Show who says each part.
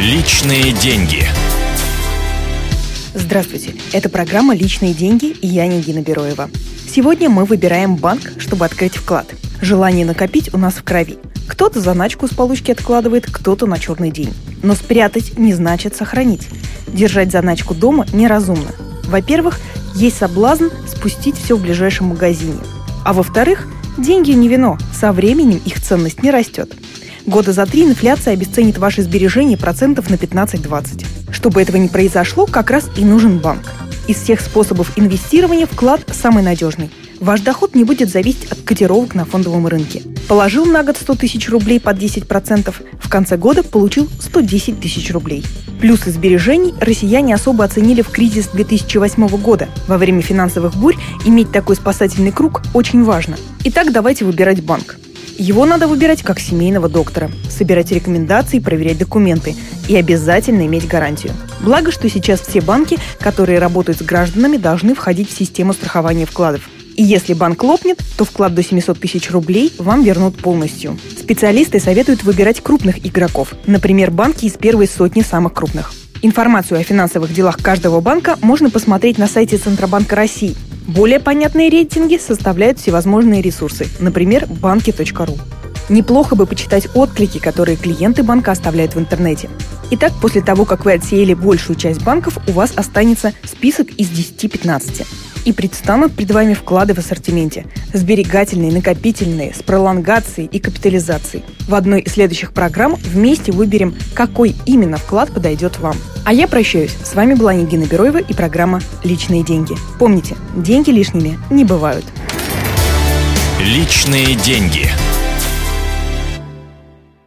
Speaker 1: Личные деньги.
Speaker 2: Здравствуйте, это программа «Личные деньги» и я Нигина Бероева. Сегодня мы выбираем банк, чтобы открыть вклад. Желание накопить у нас в крови. Кто-то заначку с получки откладывает, кто-то на черный день. Но спрятать не значит сохранить. Держать заначку дома неразумно. Во-первых, есть соблазн спустить все в ближайшем магазине. А во-вторых, деньги не вино, со временем их ценность не растет. Года за три инфляция обесценит ваши сбережения процентов на 15-20. Чтобы этого не произошло, как раз и нужен банк. Из всех способов инвестирования вклад самый надежный. Ваш доход не будет зависеть от котировок на фондовом рынке. Положил на год 100 тысяч рублей под 10%, в конце года получил 110 тысяч рублей. Плюсы сбережений россияне особо оценили в кризис 2008 года. Во время финансовых бурь иметь такой спасательный круг очень важно. Итак, давайте выбирать банк. Его надо выбирать как семейного доктора, собирать рекомендации, проверять документы и обязательно иметь гарантию. Благо, что сейчас все банки, которые работают с гражданами, должны входить в систему страхования вкладов. И если банк лопнет, то вклад до 700 тысяч рублей вам вернут полностью. Специалисты советуют выбирать крупных игроков, например, банки из первой сотни самых крупных. Информацию о финансовых делах каждого банка можно посмотреть на сайте Центробанка России. Более понятные рейтинги составляют всевозможные ресурсы, например, банки.ру. Неплохо бы почитать отклики, которые клиенты банка оставляют в интернете. Итак, после того, как вы отсеяли большую часть банков, у вас останется список из 10-15 и предстанут перед вами вклады в ассортименте. Сберегательные, накопительные, с пролонгацией и капитализацией. В одной из следующих программ вместе выберем, какой именно вклад подойдет вам. А я прощаюсь. С вами была Нигина Бероева и программа «Личные деньги». Помните, деньги лишними не бывают.
Speaker 1: Личные деньги.